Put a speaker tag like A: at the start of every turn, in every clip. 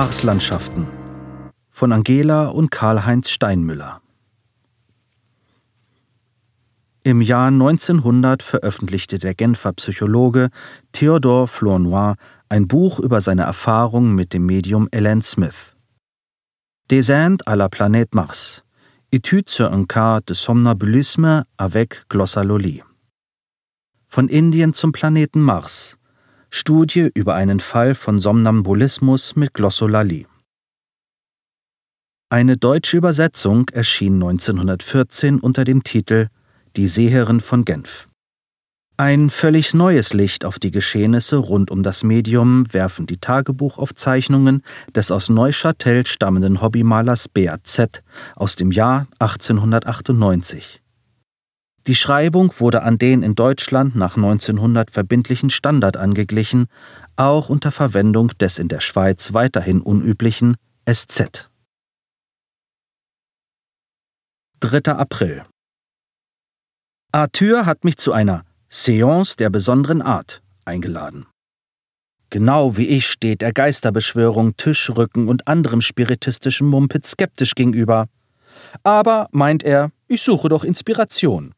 A: Marslandschaften von Angela und Karl-Heinz Steinmüller. Im Jahr 1900 veröffentlichte der Genfer Psychologe Theodore Flournoy ein Buch über seine Erfahrungen mit dem Medium Ellen Smith. Descente à la planète Mars. Étude sur un cas de somnambulisme avec glossalolie. Von Indien zum Planeten Mars. Studie über einen Fall von Somnambulismus mit Glossolalie. Eine deutsche Übersetzung erschien 1914 unter dem Titel Die Seherin von Genf. Ein völlig neues Licht auf die Geschehnisse rund um das Medium werfen die Tagebuchaufzeichnungen des aus Neuchâtel stammenden Hobbymalers Beat Z. aus dem Jahr 1898. Die Schreibung wurde an den in Deutschland nach 1900 verbindlichen Standard angeglichen, auch unter Verwendung des in der Schweiz weiterhin unüblichen SZ. 3. April Arthur hat mich zu einer Seance der besonderen Art eingeladen. Genau wie ich steht er Geisterbeschwörung, Tischrücken und anderem spiritistischen Mumpit skeptisch gegenüber. Aber, meint er, ich suche doch Inspiration.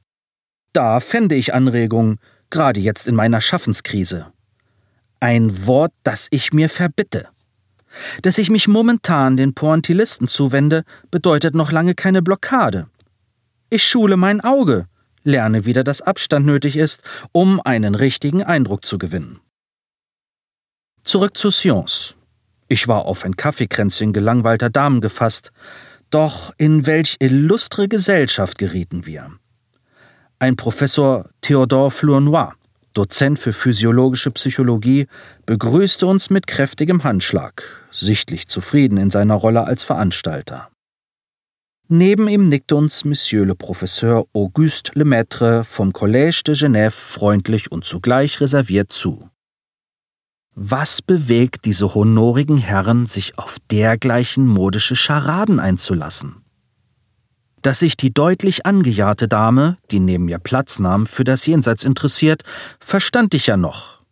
A: Da fände ich Anregungen, gerade jetzt in meiner Schaffenskrise. Ein Wort, das ich mir verbitte. Dass ich mich momentan den Pointillisten zuwende, bedeutet noch lange keine Blockade. Ich schule mein Auge, lerne wieder, dass Abstand nötig ist, um einen richtigen Eindruck zu gewinnen. Zurück zu Science. Ich war auf ein Kaffeekränzchen gelangweilter Damen gefasst, doch in welch illustre Gesellschaft gerieten wir. Ein Professor Theodore Flournoy, Dozent für physiologische Psychologie, begrüßte uns mit kräftigem Handschlag, sichtlich zufrieden in seiner Rolle als Veranstalter. Neben ihm nickte uns Monsieur le Professeur Auguste Lemaitre vom Collège de Genève freundlich und zugleich reserviert zu. Was bewegt diese honorigen Herren, sich auf dergleichen modische Scharaden einzulassen? Dass sich die deutlich angejahrte Dame, die neben mir Platz nahm, für das Jenseits interessiert, verstand ich ja noch.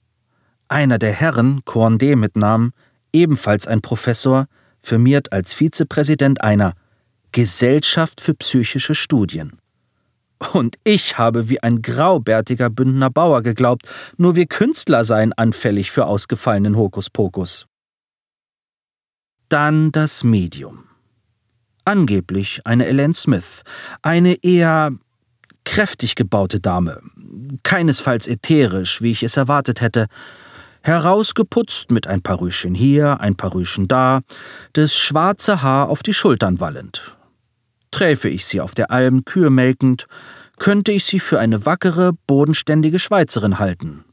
A: Einer der Herren, Corndé mit Namen, ebenfalls ein Professor, firmiert als Vizepräsident einer Gesellschaft für psychische Studien. Und ich habe wie ein graubärtiger Bündner Bauer geglaubt, nur wir Künstler seien anfällig für ausgefallenen Hokuspokus. Dann das Medium. Angeblich eine Ellen Smith, eine eher kräftig gebaute Dame, keinesfalls ätherisch, wie ich es erwartet hätte, herausgeputzt mit ein paar Rüschen hier, ein paar Rüschen da, das schwarze Haar auf die Schultern wallend, Träfe ich sie auf der Alm Kühe melkend, könnte ich sie für eine wackere, bodenständige Schweizerin halten.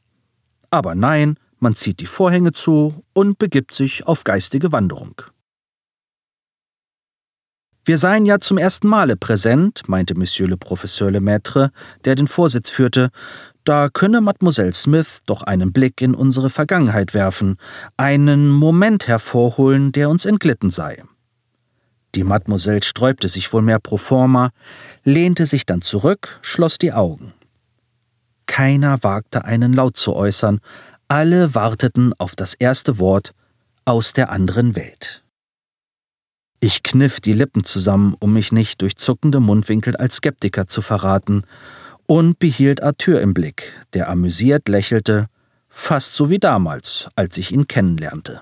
A: Aber nein, man zieht die Vorhänge zu und begibt sich auf geistige Wanderung. Wir seien ja zum ersten Male präsent, meinte Monsieur le Professeur Lemaitre, der den Vorsitz führte, da könne Mademoiselle Smith doch einen Blick in unsere Vergangenheit werfen, einen Moment hervorholen, der uns entglitten sei. Die Mademoiselle sträubte sich wohl mehr pro forma, lehnte sich dann zurück, schloss die Augen. Keiner wagte einen Laut zu äußern, alle warteten auf das erste Wort aus der anderen Welt. Ich kniff die Lippen zusammen, um mich nicht durch zuckende Mundwinkel als Skeptiker zu verraten, und behielt Arthur im Blick, der amüsiert lächelte, fast so wie damals, als ich ihn kennenlernte.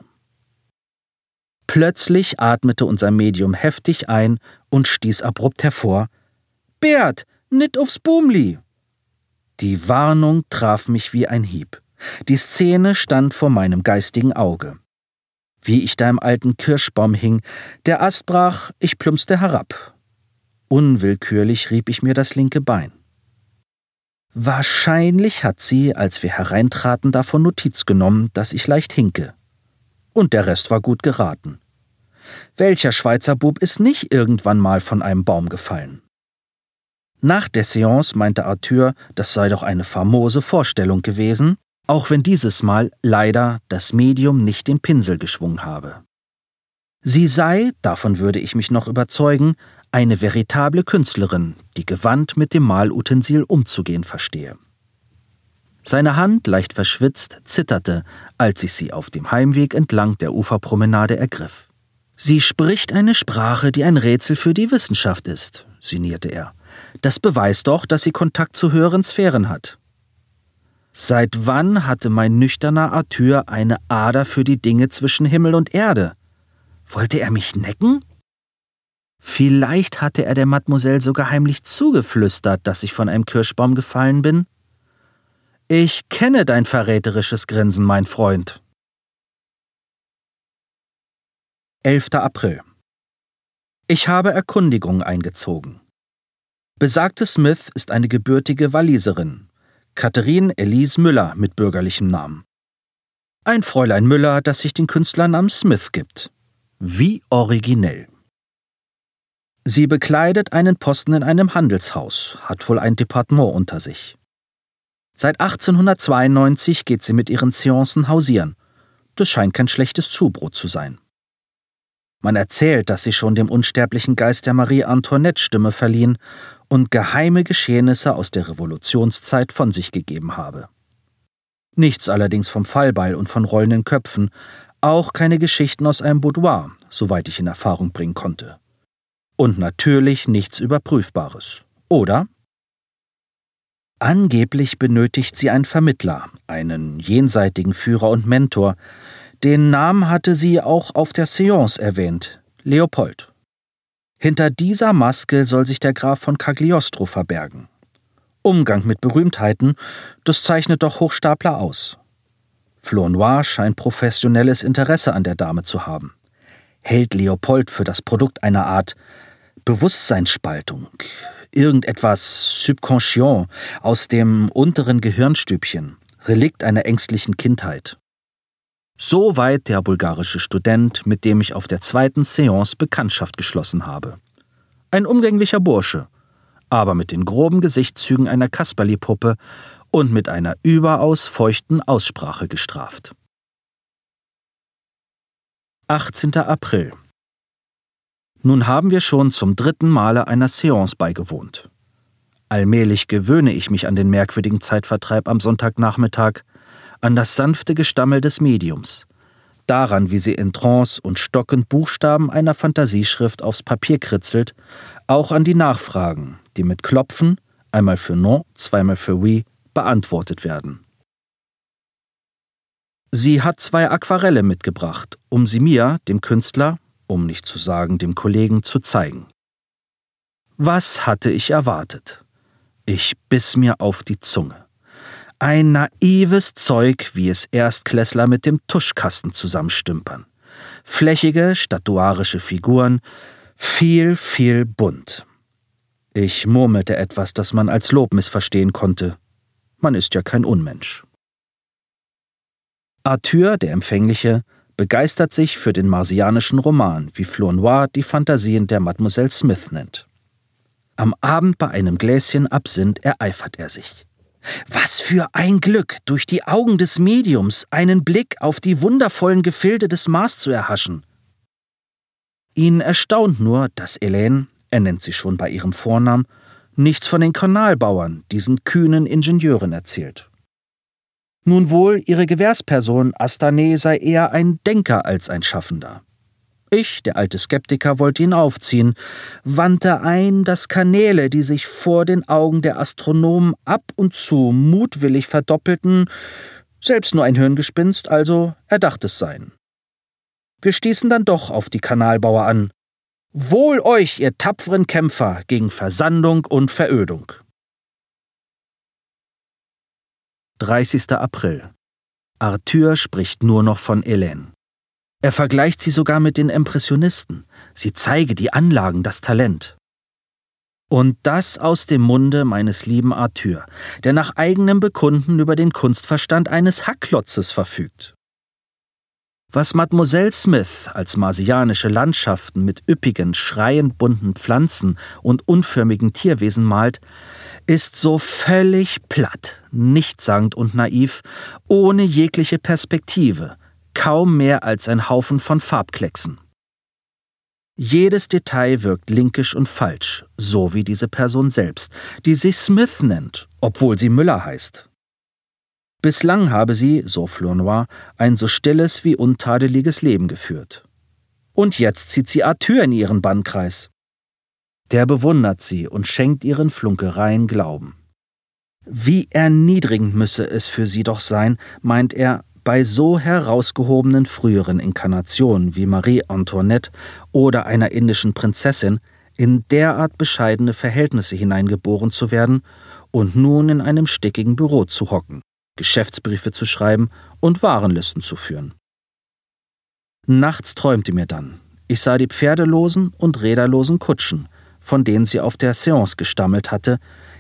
A: Plötzlich atmete unser Medium heftig ein und stieß abrupt hervor: Bert, nit aufs Boomli! Die Warnung traf mich wie ein Hieb. Die Szene stand vor meinem geistigen Auge. Wie ich da im alten Kirschbaum hing, der Ast brach, ich plumpste herab. Unwillkürlich rieb ich mir das linke Bein. Wahrscheinlich hat sie, als wir hereintraten, davon Notiz genommen, dass ich leicht hinke und der Rest war gut geraten. Welcher Schweizer Bub ist nicht irgendwann mal von einem Baum gefallen? Nach der Seance meinte Arthur, das sei doch eine famose Vorstellung gewesen, auch wenn dieses Mal leider das Medium nicht den Pinsel geschwungen habe. Sie sei, davon würde ich mich noch überzeugen, eine veritable Künstlerin, die gewandt mit dem Malutensil umzugehen verstehe. Seine Hand, leicht verschwitzt, zitterte, als ich sie auf dem Heimweg entlang der Uferpromenade ergriff. Sie spricht eine Sprache, die ein Rätsel für die Wissenschaft ist, sinnierte er. Das beweist doch, dass sie Kontakt zu höheren Sphären hat. Seit wann hatte mein nüchterner Arthur eine Ader für die Dinge zwischen Himmel und Erde? Wollte er mich necken? Vielleicht hatte er der Mademoiselle sogar heimlich zugeflüstert, dass ich von einem Kirschbaum gefallen bin. Ich kenne dein verräterisches Grinsen, mein Freund. 11. April. Ich habe Erkundigungen eingezogen. Besagte Smith ist eine gebürtige Walliserin, Katharine Elise Müller mit bürgerlichem Namen. Ein Fräulein Müller, das sich den Künstlernamen Smith gibt. Wie originell. Sie bekleidet einen Posten in einem Handelshaus, hat wohl ein Departement unter sich. Seit 1892 geht sie mit ihren Seancen hausieren. Das scheint kein schlechtes Zubrot zu sein. Man erzählt, dass sie schon dem unsterblichen Geist der Marie Antoinette Stimme verliehen und geheime Geschehnisse aus der Revolutionszeit von sich gegeben habe. Nichts allerdings vom Fallbeil und von rollenden Köpfen, auch keine Geschichten aus einem Boudoir, soweit ich in Erfahrung bringen konnte. Und natürlich nichts Überprüfbares, oder? Angeblich benötigt sie einen Vermittler, einen jenseitigen Führer und Mentor. Den Namen hatte sie auch auf der Seance erwähnt, Leopold. Hinter dieser Maske soll sich der Graf von Cagliostro verbergen. Umgang mit Berühmtheiten, das zeichnet doch Hochstapler aus. Flor Noir scheint professionelles Interesse an der Dame zu haben. Hält Leopold für das Produkt einer Art Bewusstseinsspaltung, irgendetwas subconscient aus dem unteren Gehirnstübchen, Relikt einer ängstlichen Kindheit. Soweit der bulgarische Student, mit dem ich auf der zweiten Seance Bekanntschaft geschlossen habe. Ein umgänglicher Bursche, aber mit den groben Gesichtszügen einer Kasperli-Puppe und mit einer überaus feuchten Aussprache gestraft. 18. April. Nun haben wir schon zum dritten Male einer Seance beigewohnt. Allmählich gewöhne ich mich an den merkwürdigen Zeitvertreib am Sonntagnachmittag, an das sanfte Gestammel des Mediums, daran, wie sie in Trance und stockend Buchstaben einer Fantasieschrift aufs Papier kritzelt, auch an die Nachfragen, die mit Klopfen, einmal für Non, zweimal für Oui, beantwortet werden. Sie hat zwei Aquarelle mitgebracht, um sie mir, dem Künstler, um nicht zu sagen dem Kollegen, zu zeigen. Was hatte ich erwartet? Ich biss mir auf die Zunge. Ein naives Zeug, wie es Erstklässler mit dem Tuschkasten zusammenstümpern. Flächige, statuarische Figuren, viel, viel bunt. Ich murmelte etwas, das man als Lob missverstehen konnte. Man ist ja kein Unmensch. Arthur, der Empfängliche, begeistert sich für den marsianischen Roman, wie Flor Noir die Fantasien der Mademoiselle Smith nennt. Am Abend bei einem Gläschen Absinth ereifert er sich. Was für ein Glück, durch die Augen des Mediums einen Blick auf die wundervollen Gefilde des Mars zu erhaschen. Ihn erstaunt nur, dass Helene, er nennt sie schon bei ihrem Vornamen, nichts von den Kanalbauern, diesen kühnen Ingenieuren erzählt. Nun wohl, ihre Gewährsperson Astane sei eher ein Denker als ein Schaffender. Ich, der alte Skeptiker, wollte ihn aufziehen, wandte ein, dass Kanäle, die sich vor den Augen der Astronomen ab und zu mutwillig verdoppelten, selbst nur ein Hirngespinst, also erdachtes seien. Wir stießen dann doch auf die Kanalbauer an. Wohl euch, ihr tapferen Kämpfer gegen Versandung und Verödung. 30. April. Arthur spricht nur noch von Helene. Er vergleicht sie sogar mit den Impressionisten. Sie zeige die Anlagen, das Talent. Und das aus dem Munde meines lieben Arthur, der nach eigenem Bekunden über den Kunstverstand eines Hacklotzes verfügt. Was Mademoiselle Smith als marsianische Landschaften mit üppigen, schreiend bunten Pflanzen und unförmigen Tierwesen malt, ist so völlig platt, nichtssagend und naiv, ohne jegliche Perspektive, kaum mehr als ein Haufen von Farbklecksen. Jedes Detail wirkt linkisch und falsch, so wie diese Person selbst, die sich Smith nennt, obwohl sie Müller heißt. Bislang habe sie, so Flournoy, ein so stilles wie untadeliges Leben geführt. Und jetzt zieht sie Arthur in ihren Bannkreis. Der bewundert sie und schenkt ihren Flunkereien Glauben. Wie erniedrigend müsse es für sie doch sein, meint er, bei so herausgehobenen früheren Inkarnationen wie Marie Antoinette oder einer indischen Prinzessin in derart bescheidene Verhältnisse hineingeboren zu werden und nun in einem stickigen Büro zu hocken, Geschäftsbriefe zu schreiben und Warenlisten zu führen. Nachts träumte mir dann, ich sah die pferdelosen und räderlosen Kutschen, von denen sie auf der Seance gestammelt hatte,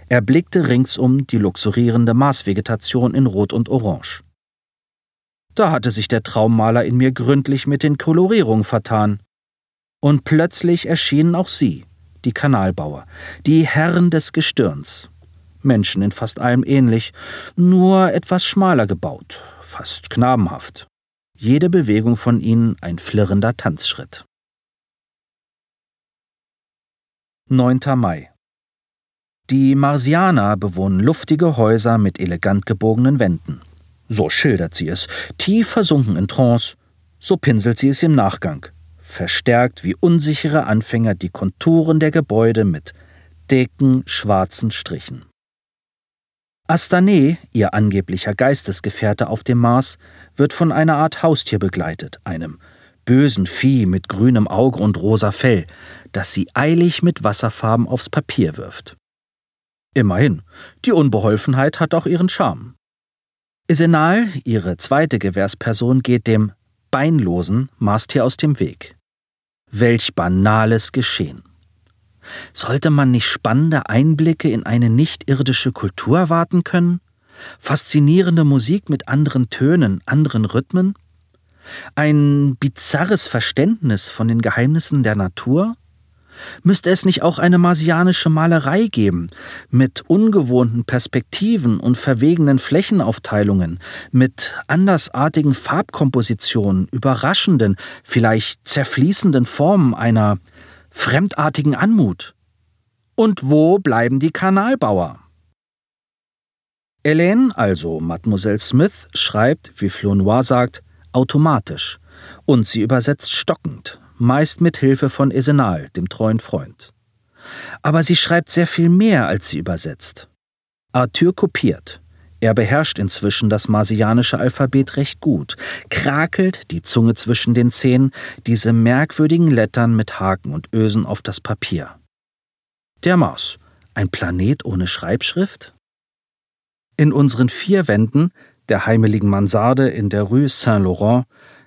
A: erblickte ringsum die luxurierende Marsvegetation in Rot und Orange. Da hatte sich der Traummaler in mir gründlich mit den Kolorierungen vertan. Und plötzlich erschienen auch sie, die Kanalbauer, die Herren des Gestirns. Menschen in fast allem ähnlich, nur etwas schmaler gebaut, fast knabenhaft. Jede Bewegung von ihnen ein flirrender Tanzschritt. 9. Mai Die Marsianer bewohnen luftige Häuser mit elegant gebogenen Wänden. So schildert sie es, tief versunken in Trance, so pinselt sie es im Nachgang, verstärkt wie unsichere Anfänger die Konturen der Gebäude mit dicken, schwarzen Strichen. Astane, ihr angeblicher Geistesgefährte auf dem Mars, wird von einer Art Haustier begleitet, einem bösen Vieh mit grünem Auge und rosa Fell, das sie eilig mit Wasserfarben aufs Papier wirft. Immerhin, die Unbeholfenheit hat auch ihren Charme. Isenal, ihre zweite Gewährsperson, geht dem beinlosen Mastier aus dem Weg. Welch banales Geschehen. Sollte man nicht spannende Einblicke in eine nichtirdische Kultur erwarten können? Faszinierende Musik mit anderen Tönen, anderen Rhythmen? Ein bizarres Verständnis von den Geheimnissen der Natur? Müsste es nicht auch eine marsianische Malerei geben, mit ungewohnten Perspektiven und verwegenen Flächenaufteilungen, mit andersartigen Farbkompositionen, überraschenden, vielleicht zerfließenden Formen einer fremdartigen Anmut? Und wo bleiben die Kanalbauer? Hélène, also Mademoiselle Smith, schreibt, wie Flournoy sagt, automatisch, und sie übersetzt stockend, meist mit Hilfe von Esenal, dem treuen Freund. Aber sie schreibt sehr viel mehr, als sie übersetzt. Arthur kopiert. Er beherrscht inzwischen das marsianische Alphabet recht gut, krakelt, die Zunge zwischen den Zähnen, diese merkwürdigen Lettern mit Haken und Ösen auf das Papier. Der Mars, ein Planet ohne Schreibschrift? In unseren vier Wänden, der heimeligen Mansarde in der Rue Saint-Laurent,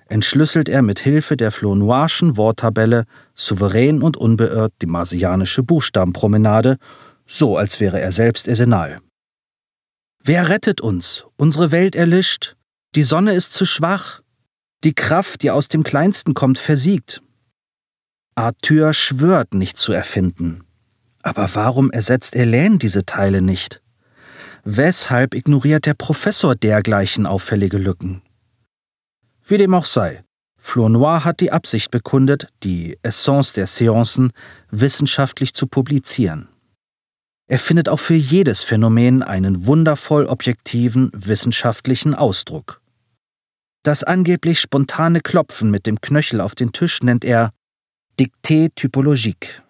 A: entschlüsselt er mit Hilfe der Flournoyschen Worttabelle souverän und unbeirrt die marsianische Buchstabenpromenade, so als wäre er selbst Esenal. Wer rettet uns? Unsere Welt erlischt. Die Sonne ist zu schwach. Die Kraft, die aus dem Kleinsten kommt, versiegt. Arthur schwört, nicht zu erfinden. Aber warum ersetzt Hélène diese Teile nicht? Weshalb ignoriert der Professor dergleichen auffällige Lücken? Wie dem auch sei, Flournoy hat die Absicht bekundet, die Essence der Seancen wissenschaftlich zu publizieren. Er findet auch für jedes Phänomen einen wundervoll objektiven wissenschaftlichen Ausdruck. Das angeblich spontane Klopfen mit dem Knöchel auf den Tisch nennt er Dictée typologique.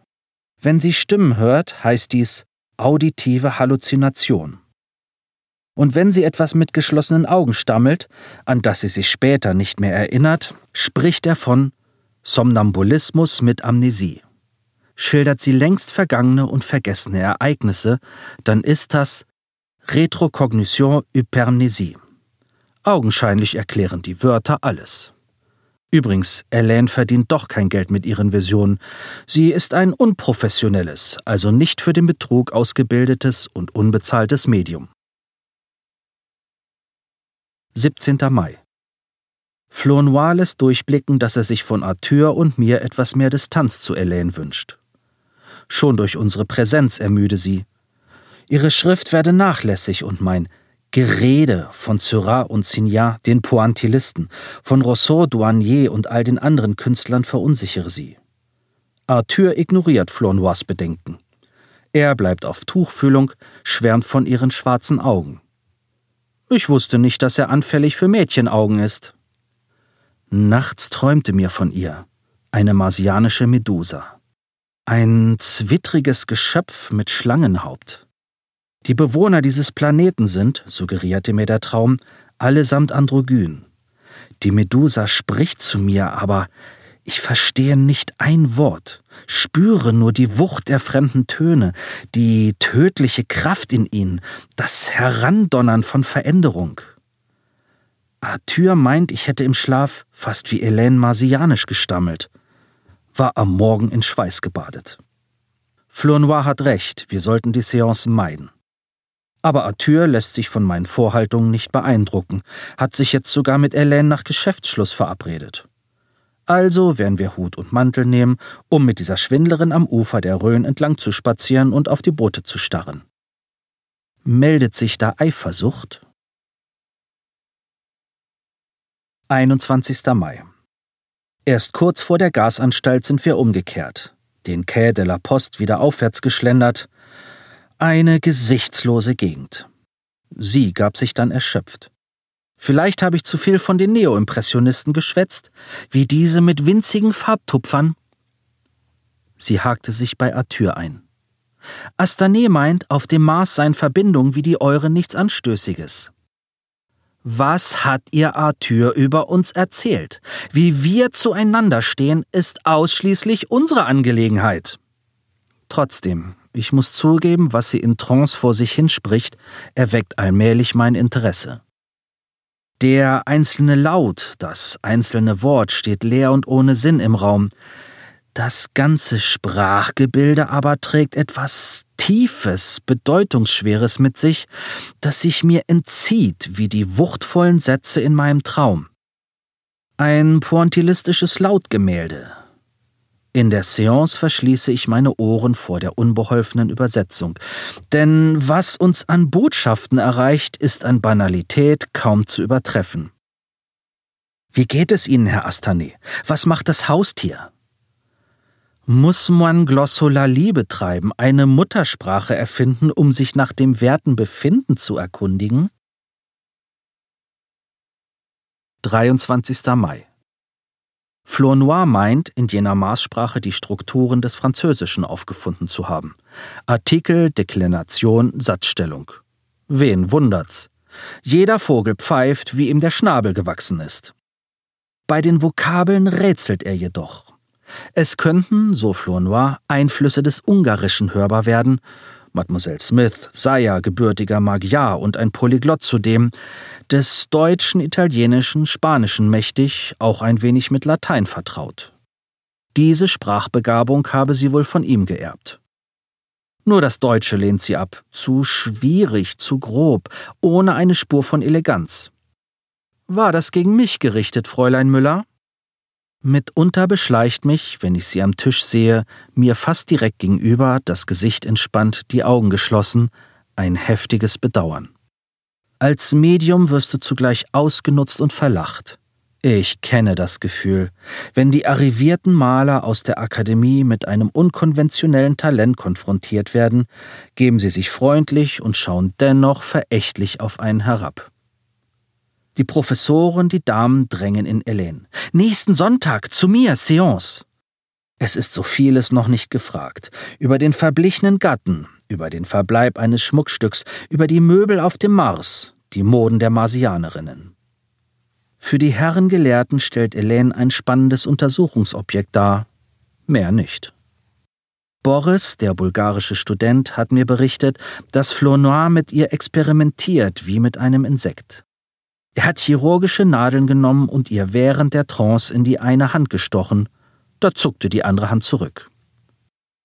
A: Wenn sie Stimmen hört, heißt dies auditive Halluzination und wenn sie etwas mit geschlossenen Augen stammelt, an das sie sich später nicht mehr erinnert, spricht er von Somnambulismus mit Amnesie. Schildert sie längst vergangene und vergessene Ereignisse, dann ist das Retrocognition Hypermnesie. Augenscheinlich erklären die Wörter alles. Übrigens, Elaine verdient doch kein Geld mit ihren Visionen. Sie ist ein unprofessionelles, also nicht für den Betrug ausgebildetes und unbezahltes Medium. 17. Mai. Flournoy lässt durchblicken, dass er sich von Arthur und mir etwas mehr Distanz zu Elaine wünscht. Schon durch unsere Präsenz ermüde sie. Ihre Schrift werde nachlässig und mein Gerede von Seurat und Signac, den Pointillisten, von Rousseau, Douanier und all den anderen Künstlern verunsichere sie. Arthur ignoriert Flournoys Bedenken. Er bleibt auf Tuchfühlung, schwärmt von ihren schwarzen Augen. Ich wusste nicht, dass er anfällig für Mädchenaugen ist. Nachts träumte mir von ihr, eine marsianische Medusa. Ein zwittriges Geschöpf mit Schlangenhaupt. Die Bewohner dieses Planeten sind, suggerierte mir der Traum, allesamt androgyn. Die Medusa spricht zu mir, aber ich verstehe nicht ein Wort, spüre nur die Wucht der fremden Töne, die tödliche Kraft in ihnen, das Herandonnern von Veränderung. Arthur meint, ich hätte im Schlaf fast wie Helene marsianisch gestammelt, war am Morgen in Schweiß gebadet. Flournoy hat recht, wir sollten die Seancen meiden. Aber Arthur lässt sich von meinen Vorhaltungen nicht beeindrucken, hat sich jetzt sogar mit Helene nach Geschäftsschluss verabredet. Also werden wir Hut und Mantel nehmen, um mit dieser Schwindlerin am Ufer der Rhön entlang zu spazieren und auf die Boote zu starren. Meldet sich da Eifersucht? 21. Mai. Erst kurz vor der Gasanstalt sind wir umgekehrt, den Quai de la Poste wieder aufwärts geschlendert. Eine gesichtslose Gegend. Sie gab sich dann erschöpft. Vielleicht habe ich zu viel von den Neoimpressionisten geschwätzt, wie diese mit winzigen Farbtupfern. Sie hakte sich bei Arthur ein. Astané meint, auf dem Mars seien Verbindungen wie die eure nichts Anstößiges. Was hat ihr Arthur über uns erzählt? Wie wir zueinander stehen, ist ausschließlich unsere Angelegenheit. Trotzdem, ich muss zugeben, was sie in Trance vor sich hinspricht, erweckt allmählich mein Interesse. Der einzelne Laut, das einzelne Wort steht leer und ohne Sinn im Raum. Das ganze Sprachgebilde aber trägt etwas Tiefes, Bedeutungsschweres mit sich, das sich mir entzieht wie die wuchtvollen Sätze in meinem Traum. Ein pointillistisches Lautgemälde, in der Seance verschließe ich meine Ohren vor der unbeholfenen Übersetzung, denn was uns an Botschaften erreicht, ist an Banalität kaum zu übertreffen. Wie geht es Ihnen, Herr Astané? Was macht das Haustier? Muss man Glossolalie betreiben, eine Muttersprache erfinden, um sich nach dem werten Befinden zu erkundigen? 23. Mai Flournoy meint, in jener Maßsprache die Strukturen des Französischen aufgefunden zu haben. Artikel, Deklination, Satzstellung. Wen wundert's? Jeder Vogel pfeift, wie ihm der Schnabel gewachsen ist. Bei den Vokabeln rätselt er jedoch. Es könnten, so Flournoy, Einflüsse des Ungarischen hörbar werden, Mademoiselle Smith sei ja gebürtiger Magyar und ein Polyglott zudem, des Deutschen, Italienischen, Spanischen mächtig, auch ein wenig mit Latein vertraut. Diese Sprachbegabung habe sie wohl von ihm geerbt. Nur das Deutsche lehnt sie ab, zu schwierig, zu grob, ohne eine Spur von Eleganz. War das gegen mich gerichtet, Fräulein Müller? Mitunter beschleicht mich, wenn ich sie am Tisch sehe, mir fast direkt gegenüber, das Gesicht entspannt, die Augen geschlossen, ein heftiges Bedauern. Als Medium wirst du zugleich ausgenutzt und verlacht. Ich kenne das Gefühl, wenn die arrivierten Maler aus der Akademie mit einem unkonventionellen Talent konfrontiert werden, geben sie sich freundlich und schauen dennoch verächtlich auf einen herab. Die Professoren, die Damen drängen in Helene. Nächsten Sonntag zu mir, Seance. Es ist so vieles noch nicht gefragt. Über den verblichenen Gatten, über den Verbleib eines Schmuckstücks, über die Möbel auf dem Mars, die Moden der Marsianerinnen. Für die Herren Gelehrten stellt Helene ein spannendes Untersuchungsobjekt dar, mehr nicht. Boris, der bulgarische Student, hat mir berichtet, dass Flournoy mit ihr experimentiert wie mit einem Insekt. Er hat chirurgische Nadeln genommen und ihr während der Trance in die eine Hand gestochen, da zuckte die andere Hand zurück.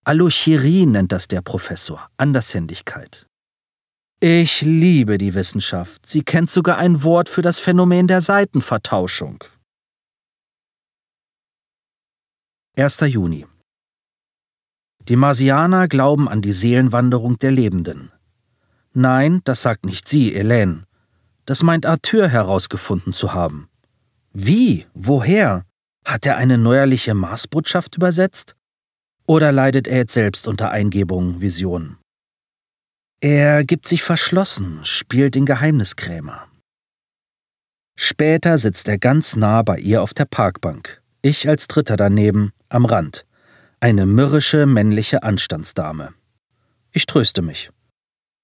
A: Allochirie nennt das der Professor, Andershändigkeit. Ich liebe die Wissenschaft. Sie kennt sogar ein Wort für das Phänomen der Seitenvertauschung. 1. Juni. Die Marsianer glauben an die Seelenwanderung der Lebenden. Nein, das sagt nicht sie, Helene. Das meint Arthur herausgefunden zu haben. Wie? Woher? Hat er eine neuerliche Marsbotschaft übersetzt? Oder leidet er jetzt selbst unter Eingebungen, Visionen? Er gibt sich verschlossen, spielt den Geheimniskrämer. Später sitzt er ganz nah bei ihr auf der Parkbank, ich als Dritter daneben, am Rand. Eine mürrische männliche Anstandsdame. Ich tröste mich.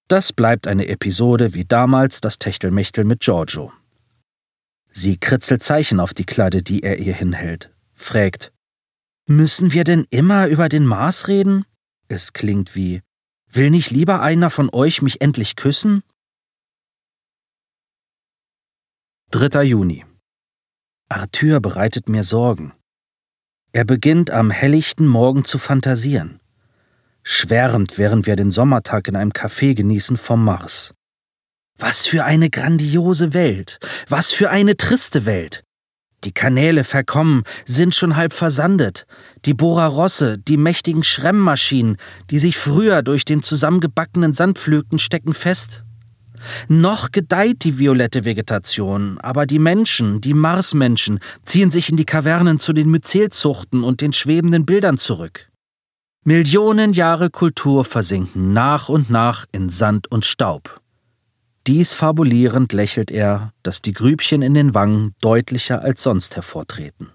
A: Das bleibt eine Episode wie damals das Techtelmechtel mit Giorgio. Sie kritzelt Zeichen auf die Kladde, die er ihr hinhält, fragt: Müssen wir denn immer über den Mars reden? Es klingt wie: Will nicht lieber einer von euch mich endlich küssen? 3. Juni. Arthur bereitet mir Sorgen. Er beginnt am helllichten Morgen zu fantasieren. Schwärmt, während wir den Sommertag in einem Café genießen vom Mars. Was für eine grandiose Welt, was für eine triste Welt. Die Kanäle verkommen, sind schon halb versandet. Die Bohrer-Rosse, die mächtigen Schremmmaschinen, die sich früher durch den zusammengebackenen Sand pflügten, stecken fest. Noch gedeiht die violette Vegetation, aber die Menschen, die Marsmenschen, ziehen sich in die Kavernen zu den Myzelzuchten und den schwebenden Bildern zurück. Millionen Jahre Kultur versinken nach und nach in Sand und Staub. Dies fabulierend lächelt er, dass die Grübchen in den Wangen deutlicher als sonst hervortreten.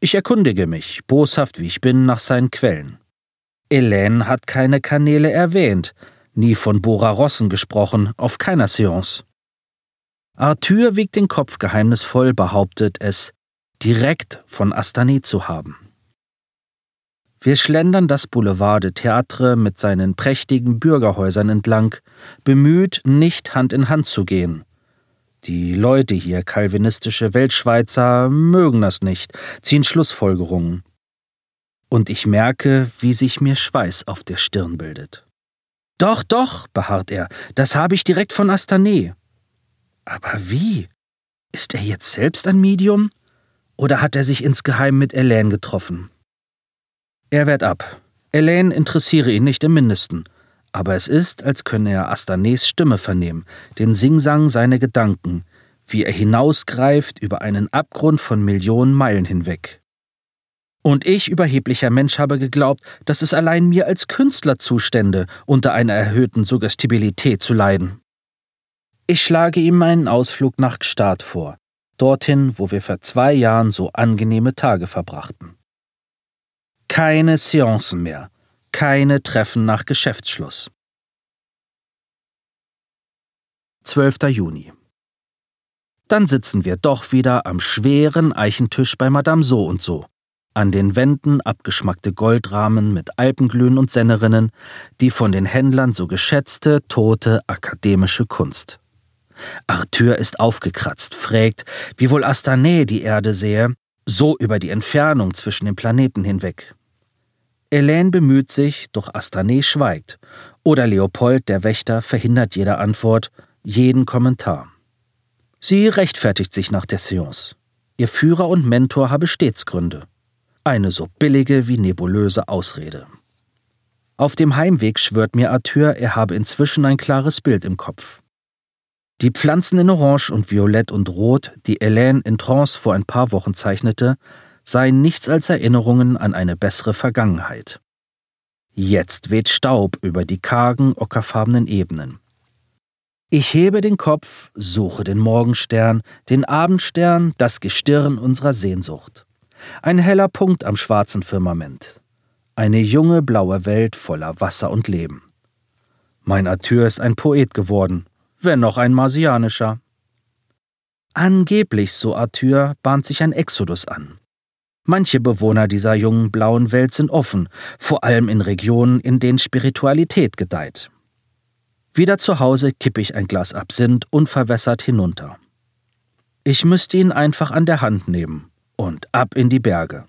A: Ich erkundige mich, boshaft wie ich bin, nach seinen Quellen. Hélène hat keine Kanäle erwähnt, nie von Bora Rossen gesprochen, auf keiner Seance. Arthur wiegt den Kopf geheimnisvoll, behauptet es, direkt von Astani zu haben. Wir schlendern das Boulevard de Théâtre mit seinen prächtigen Bürgerhäusern entlang, bemüht, nicht Hand in Hand zu gehen. Die Leute hier, kalvinistische Weltschweizer, mögen das nicht, ziehen Schlussfolgerungen. Und ich merke, wie sich mir Schweiß auf der Stirn bildet. Doch, doch, beharrt er, das habe ich direkt von Astané. Aber wie? Ist er jetzt selbst ein Medium? Oder hat er sich insgeheim mit Elaine getroffen? Er wehrt ab. Elaine interessiere ihn nicht im mindesten. Aber es ist, als könne er Astanés Stimme vernehmen, den Singsang seiner Gedanken, wie er hinausgreift über einen Abgrund von Millionen Meilen hinweg. Und ich, überheblicher Mensch, habe geglaubt, dass es allein mir als Künstler zustände, unter einer erhöhten Suggestibilität zu leiden. Ich schlage ihm einen Ausflug nach Gstaad vor, dorthin, wo wir vor zwei Jahren so angenehme Tage verbrachten. Keine Seancen mehr, keine Treffen nach Geschäftsschluss. 12. Juni. Dann sitzen wir doch wieder am schweren Eichentisch bei Madame So und so. An den Wänden abgeschmackte Goldrahmen mit Alpenglühen und Sennerinnen, die von den Händlern so geschätzte, tote akademische Kunst. Arthur ist aufgekratzt, fragt, wie wohl Astané die Erde sähe, so über die Entfernung zwischen den Planeten hinweg. Hélène bemüht sich, doch Astané schweigt. Oder Leopold, der Wächter, verhindert jede Antwort, jeden Kommentar. Sie rechtfertigt sich nach der Seance. Ihr Führer und Mentor habe stets Gründe. Eine so billige wie nebulöse Ausrede. Auf dem Heimweg schwört mir Arthur, er habe inzwischen ein klares Bild im Kopf. Die Pflanzen in Orange und Violett und Rot, die Hélène in Trance vor ein paar Wochen zeichnete, seien nichts als Erinnerungen an eine bessere Vergangenheit. Jetzt weht Staub über die kargen, ockerfarbenen Ebenen. Ich hebe den Kopf, suche den Morgenstern, den Abendstern, das Gestirn unserer Sehnsucht. Ein heller Punkt am schwarzen Firmament. Eine junge blaue Welt voller Wasser und Leben. Mein Arthur ist ein Poet geworden, wenn noch ein marsianischer. Angeblich, so Arthur, bahnt sich ein Exodus an. Manche Bewohner dieser jungen blauen Welt sind offen, vor allem in Regionen, in denen Spiritualität gedeiht. Wieder zu Hause kippe ich ein Glas Absinth unverwässert hinunter. Ich müsste ihn einfach an der Hand nehmen und ab in die Berge.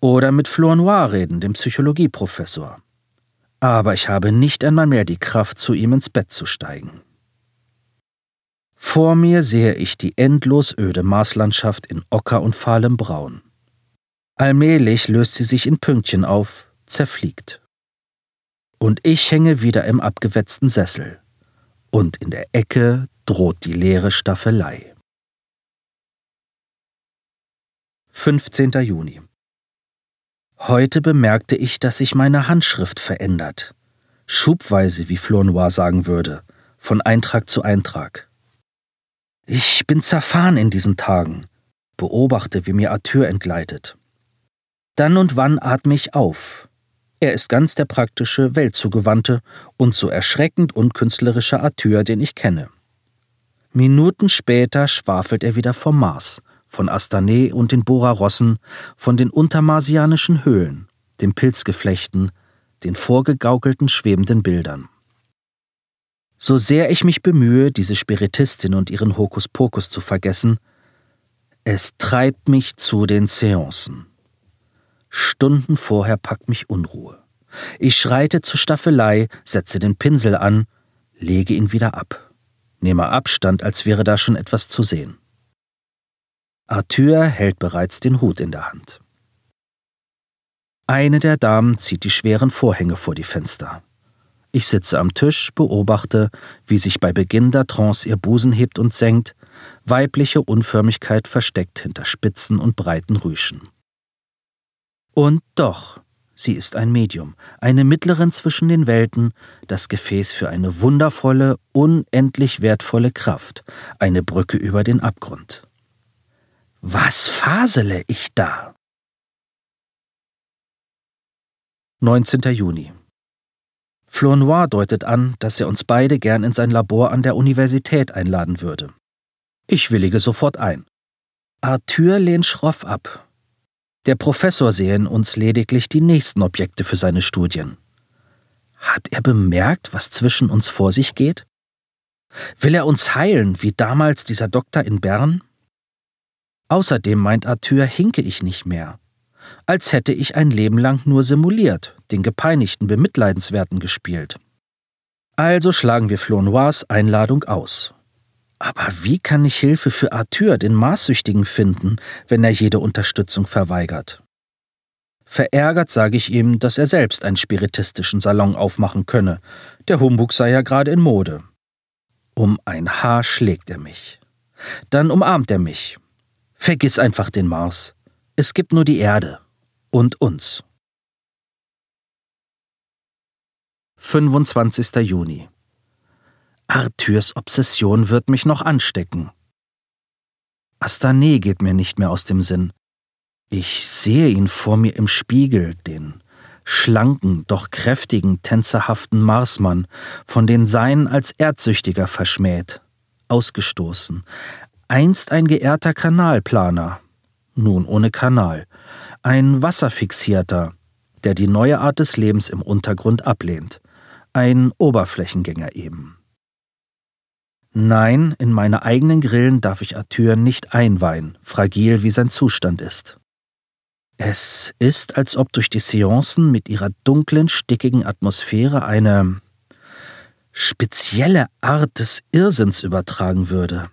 A: Oder mit Flournoy reden, dem Psychologieprofessor. Aber ich habe nicht einmal mehr die Kraft, zu ihm ins Bett zu steigen. Vor mir sehe ich die endlos öde Marslandschaft in Ocker und fahlem Braun. Allmählich löst sie sich in Pünktchen auf, zerfliegt. Und ich hänge wieder im abgewetzten Sessel. Und in der Ecke droht die leere Staffelei. 15. Juni. Heute bemerkte ich, dass sich meine Handschrift verändert. Schubweise, wie Flournoy sagen würde, von Eintrag zu Eintrag. Ich bin zerfahren in diesen Tagen, beobachte, wie mir Arthur entgleitet. Dann und wann atme ich auf. Er ist ganz der praktische, weltzugewandte und so erschreckend unkünstlerische Arthur, den ich kenne. Minuten später schwafelt er wieder vom Mars, von Astane und den Borarossen, von den untermarsianischen Höhlen, den Pilzgeflechten, den vorgegaukelten schwebenden Bildern. So sehr ich mich bemühe, diese Spiritistin und ihren Hokuspokus zu vergessen, es treibt mich zu den Seancen. Stunden vorher packt mich Unruhe. Ich schreite zur Staffelei, setze den Pinsel an, lege ihn wieder ab, nehme Abstand, als wäre da schon etwas zu sehen. Arthur hält bereits den Hut in der Hand. Eine der Damen zieht die schweren Vorhänge vor die Fenster. Ich sitze am Tisch, beobachte, wie sich bei Beginn der Trance ihr Busen hebt und senkt, weibliche Unförmigkeit versteckt hinter spitzen und breiten Rüschen. Und doch, sie ist ein Medium, eine Mittlerin zwischen den Welten, das Gefäß für eine wundervolle, unendlich wertvolle Kraft, eine Brücke über den Abgrund. Was fasele ich da? 19. Juni Flournoy deutet an, dass er uns beide gern in sein Labor an der Universität einladen würde. Ich willige sofort ein. Arthur lehnt schroff ab. Der Professor sehe in uns lediglich die nächsten Objekte für seine Studien. Hat er bemerkt, was zwischen uns vor sich geht? Will er uns heilen, wie damals dieser Doktor in Bern? Außerdem meint Arthur, hinke ich nicht mehr als hätte ich ein Leben lang nur simuliert, den gepeinigten Bemitleidenswerten gespielt. Also schlagen wir Flournoys Einladung aus. Aber wie kann ich Hilfe für Arthur, den Maßsüchtigen, finden, wenn er jede Unterstützung verweigert? Verärgert sage ich ihm, dass er selbst einen spiritistischen Salon aufmachen könne. Der Humbug sei ja gerade in Mode. Um ein Haar schlägt er mich. Dann umarmt er mich. Vergiss einfach den Mars. Es gibt nur die Erde und uns. 25. Juni Arthurs Obsession wird mich noch anstecken. Astane geht mir nicht mehr aus dem Sinn. Ich sehe ihn vor mir im Spiegel, den schlanken, doch kräftigen, tänzerhaften Marsmann, von den Seinen als Erdsüchtiger verschmäht, ausgestoßen, einst ein geehrter Kanalplaner, nun ohne Kanal, ein Wasserfixierter, der die neue Art des Lebens im Untergrund ablehnt, ein Oberflächengänger eben. Nein, in meine eigenen Grillen darf ich Arthur nicht einweihen, fragil wie sein Zustand ist. Es ist, als ob durch die Seancen mit ihrer dunklen, stickigen Atmosphäre eine spezielle Art des Irrsinns übertragen würde.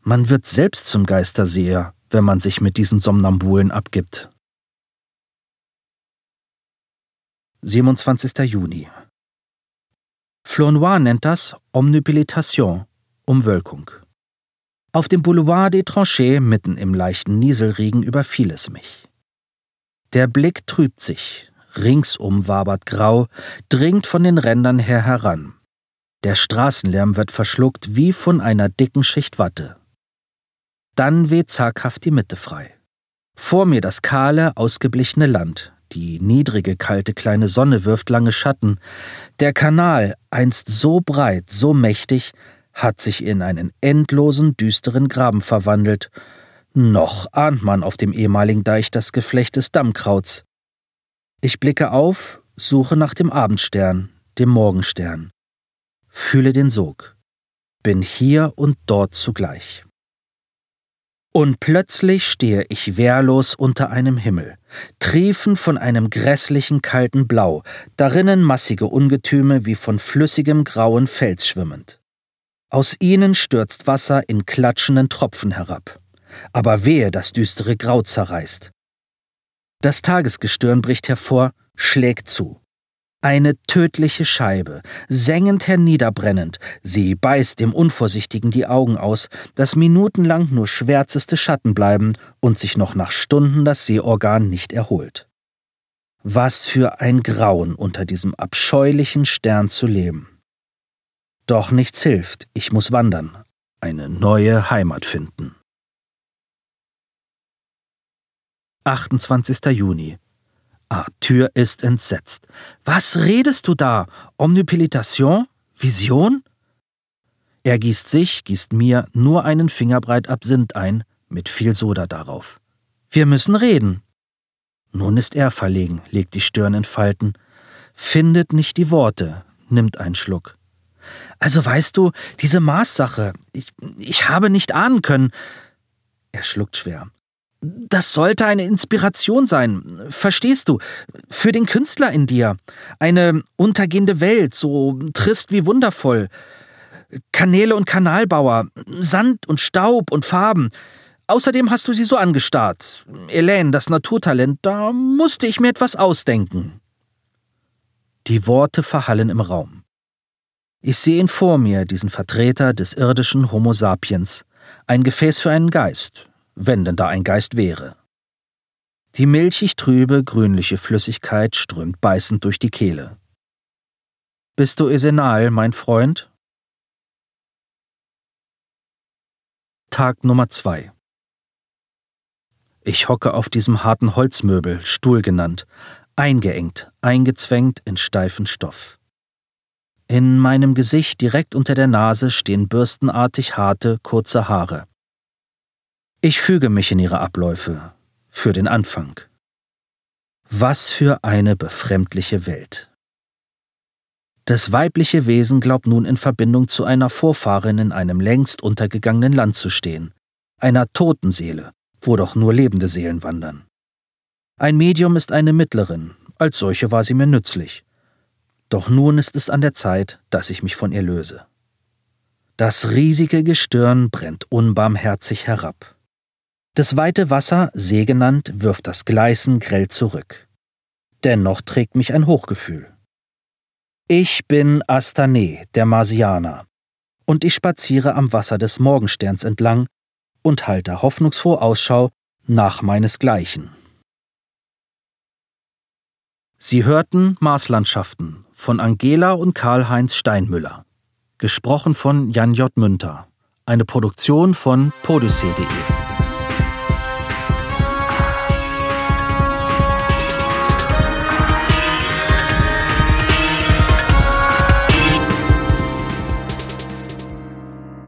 A: Man wird selbst zum Geisterseher, wenn man sich mit diesen Somnambulen abgibt. 27. Juni Flournoy nennt das Omnipilitation, Umwölkung. Auf dem Boulevard des Tranchées, mitten im leichten Nieselregen, überfiel es mich. Der Blick trübt sich, ringsum wabert grau, dringt von den Rändern her heran. Der Straßenlärm wird verschluckt wie von einer dicken Schicht Watte. Dann weht zaghaft die Mitte frei. Vor mir das kahle, ausgeblichene Land, die niedrige, kalte kleine Sonne wirft lange Schatten. Der Kanal, einst so breit, so mächtig, hat sich in einen endlosen, düsteren Graben verwandelt. Noch ahnt man auf dem ehemaligen Deich das Geflecht des Dammkrauts. Ich blicke auf, suche nach dem Abendstern, dem Morgenstern. Fühle den Sog. Bin hier und dort zugleich. Und plötzlich stehe ich wehrlos unter einem Himmel, triefen von einem grässlichen kalten Blau, darinnen massige Ungetüme wie von flüssigem grauen Fels schwimmend. Aus ihnen stürzt Wasser in klatschenden Tropfen herab. Aber wehe, das düstere Grau zerreißt. Das Tagesgestirn bricht hervor, schlägt zu. Eine tödliche Scheibe, sengend herniederbrennend, sie beißt dem Unvorsichtigen die Augen aus, dass minutenlang nur schwärzeste Schatten bleiben und sich noch nach Stunden das Sehorgan nicht erholt. Was für ein Grauen unter diesem abscheulichen Stern zu leben. Doch nichts hilft, ich muss wandern, eine neue Heimat finden. 28. Juni. Arthur ist entsetzt. Was redest du da? Omnipilitation? Vision? Er gießt sich, gießt mir nur einen Fingerbreit Absinth ein, mit viel Soda darauf. Wir müssen reden. Nun ist er verlegen, legt die Stirn in Falten, findet nicht die Worte, nimmt einen Schluck. Also weißt du, diese Maßsache, ich, ich habe nicht ahnen können. Er schluckt schwer. Das sollte eine Inspiration sein, verstehst du, für den Künstler in dir. Eine untergehende Welt, so trist wie wundervoll. Kanäle und Kanalbauer, Sand und Staub und Farben. Außerdem hast du sie so angestarrt. Elaine, das Naturtalent, da musste ich mir etwas ausdenken. Die Worte verhallen im Raum. Ich sehe ihn vor mir, diesen Vertreter des irdischen Homo sapiens, ein Gefäß für einen Geist, wenn denn da ein Geist wäre. Die milchig trübe, grünliche Flüssigkeit strömt beißend durch die Kehle. Bist du Esenal, mein Freund? Tag Nummer zwei. Ich hocke auf diesem harten Holzmöbel, Stuhl genannt, eingeengt, eingezwängt in steifen Stoff. In meinem Gesicht direkt unter der Nase stehen bürstenartig harte, kurze Haare. Ich füge mich in ihre Abläufe, für den Anfang. Was für eine befremdliche Welt. Das weibliche Wesen glaubt nun in Verbindung zu einer Vorfahrin in einem längst untergegangenen Land zu stehen, einer toten Seele, wo doch nur lebende Seelen wandern. Ein Medium ist eine Mittlerin, als solche war sie mir nützlich. Doch nun ist es an der Zeit, dass ich mich von ihr löse. Das riesige Gestirn brennt unbarmherzig herab. Das weite Wasser, See genannt, wirft das Gleißen grell zurück. Dennoch trägt mich ein Hochgefühl. Ich bin Astane, der Marsianer, und ich spaziere am Wasser des Morgensterns entlang und halte hoffnungsfroh Ausschau nach meinesgleichen. Sie hörten Marslandschaften von Angela und Karl-Heinz Steinmüller. Gesprochen von Jan J. Münter. Eine Produktion von podyssee.de.